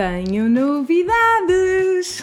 Tenho novidades!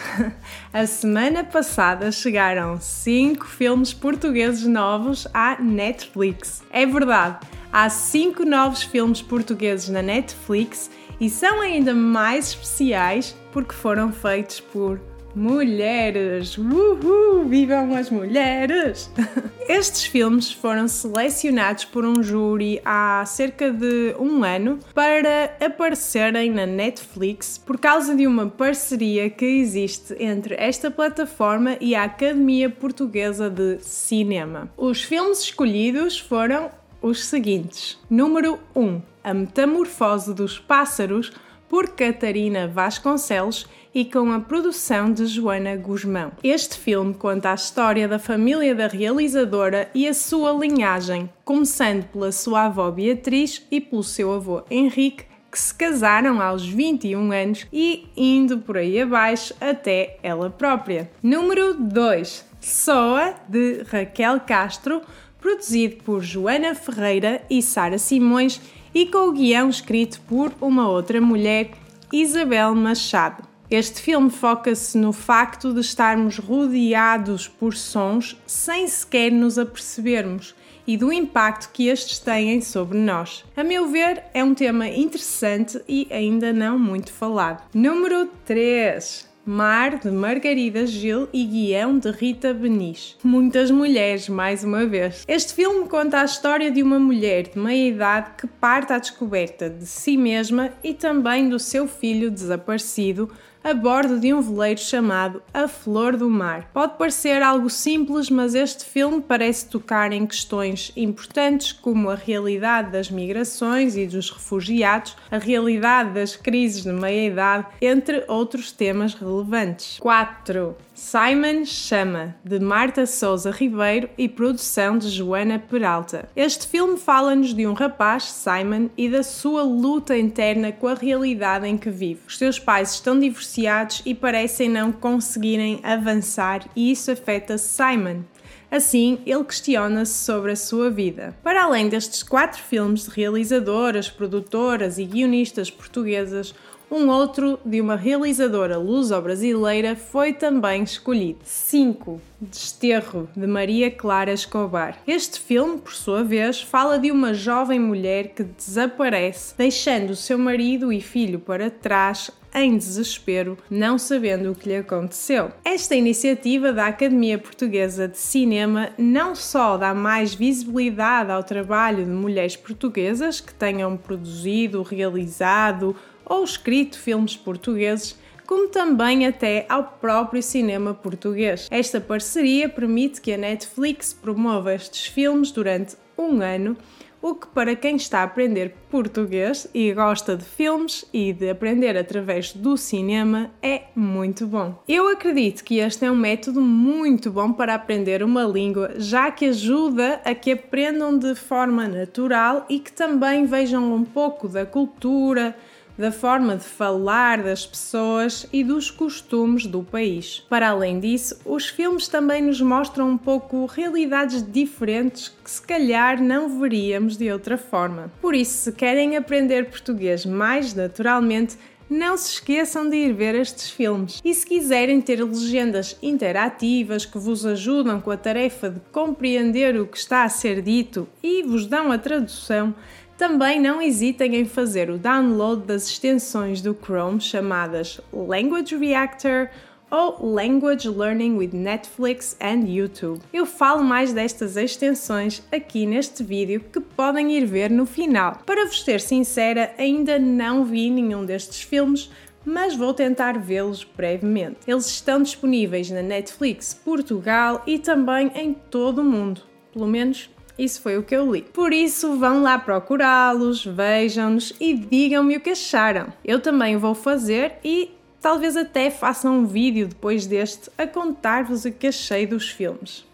A semana passada chegaram 5 filmes portugueses novos à Netflix. É verdade, há 5 novos filmes portugueses na Netflix e são ainda mais especiais porque foram feitos por mulheres. Uhul! Vivam as mulheres! Estes filmes foram selecionados por um júri há cerca de um ano para aparecerem na Netflix por causa de uma parceria que existe entre esta plataforma e a Academia Portuguesa de Cinema. Os filmes escolhidos foram os seguintes: número 1, A Metamorfose dos Pássaros por Catarina Vasconcelos e com a produção de Joana Guzmão. Este filme conta a história da família da realizadora e a sua linhagem, começando pela sua avó Beatriz e pelo seu avô Henrique, que se casaram aos 21 anos e indo por aí abaixo até ela própria. Número 2. Soa, de Raquel Castro, produzido por Joana Ferreira e Sara Simões e com o guião escrito por uma outra mulher, Isabel Machado. Este filme foca-se no facto de estarmos rodeados por sons sem sequer nos apercebermos e do impacto que estes têm sobre nós. A meu ver, é um tema interessante e ainda não muito falado. Número 3. Mar, de Margarida Gil e guião de Rita Benis. Muitas mulheres, mais uma vez. Este filme conta a história de uma mulher de meia idade que parte à descoberta de si mesma e também do seu filho desaparecido a bordo de um veleiro chamado A Flor do Mar. Pode parecer algo simples, mas este filme parece tocar em questões importantes como a realidade das migrações e dos refugiados, a realidade das crises de meia-idade, entre outros temas relevantes. 4. Simon Chama, de Marta Souza Ribeiro e produção de Joana Peralta. Este filme fala-nos de um rapaz, Simon, e da sua luta interna com a realidade em que vive. Os seus pais estão divorciados e parecem não conseguirem avançar, e isso afeta Simon. Assim, ele questiona-se sobre a sua vida. Para além destes quatro filmes de realizadoras, produtoras e guionistas portuguesas, um outro de uma realizadora luso-brasileira foi também escolhido. 5. Desterro, de Maria Clara Escobar. Este filme, por sua vez, fala de uma jovem mulher que desaparece, deixando seu marido e filho para trás em desespero, não sabendo o que lhe aconteceu. Esta iniciativa da Academia Portuguesa de Cinema não só dá mais visibilidade ao trabalho de mulheres portuguesas que tenham produzido, realizado ou escrito filmes portugueses, como também até ao próprio cinema português. Esta parceria permite que a Netflix promova estes filmes durante um ano, o que para quem está a aprender português e gosta de filmes e de aprender através do cinema é muito bom. Eu acredito que este é um método muito bom para aprender uma língua, já que ajuda a que aprendam de forma natural e que também vejam um pouco da cultura, da forma de falar das pessoas e dos costumes do país. Para além disso, os filmes também nos mostram um pouco realidades diferentes que se calhar não veríamos de outra forma. Por isso, se querem aprender português mais naturalmente, não se esqueçam de ir ver estes filmes. E se quiserem ter legendas interativas que vos ajudam com a tarefa de compreender o que está a ser dito e vos dão a tradução, também não hesitem em fazer o download das extensões do Chrome chamadas Language Reactor ou Language Learning with Netflix and YouTube. Eu falo mais destas extensões aqui neste vídeo que podem ir ver no final. Para vos ser sincera, ainda não vi nenhum destes filmes, mas vou tentar vê-los brevemente. Eles estão disponíveis na Netflix Portugal e também em todo o mundo, pelo menos isso foi o que eu li. Por isso, vão lá procurá-los, vejam-nos e digam-me o que acharam. Eu também vou fazer e talvez até faça um vídeo depois deste a contar-vos o que achei dos filmes.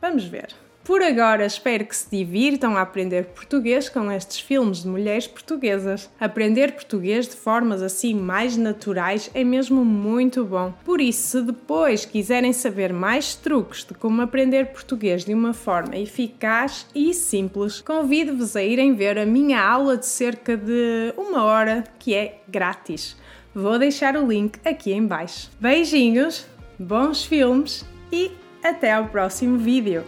Vamos ver. Por agora, espero que se divirtam a aprender português com estes filmes de mulheres portuguesas. Aprender português de formas assim mais naturais é mesmo muito bom. Por isso, se depois quiserem saber mais truques de como aprender português de uma forma eficaz e simples, convido-vos a irem ver a minha aula de cerca de uma hora que é grátis Vou deixar o link aqui em baixo. Beijinhos, bons filmes e até ao próximo vídeo!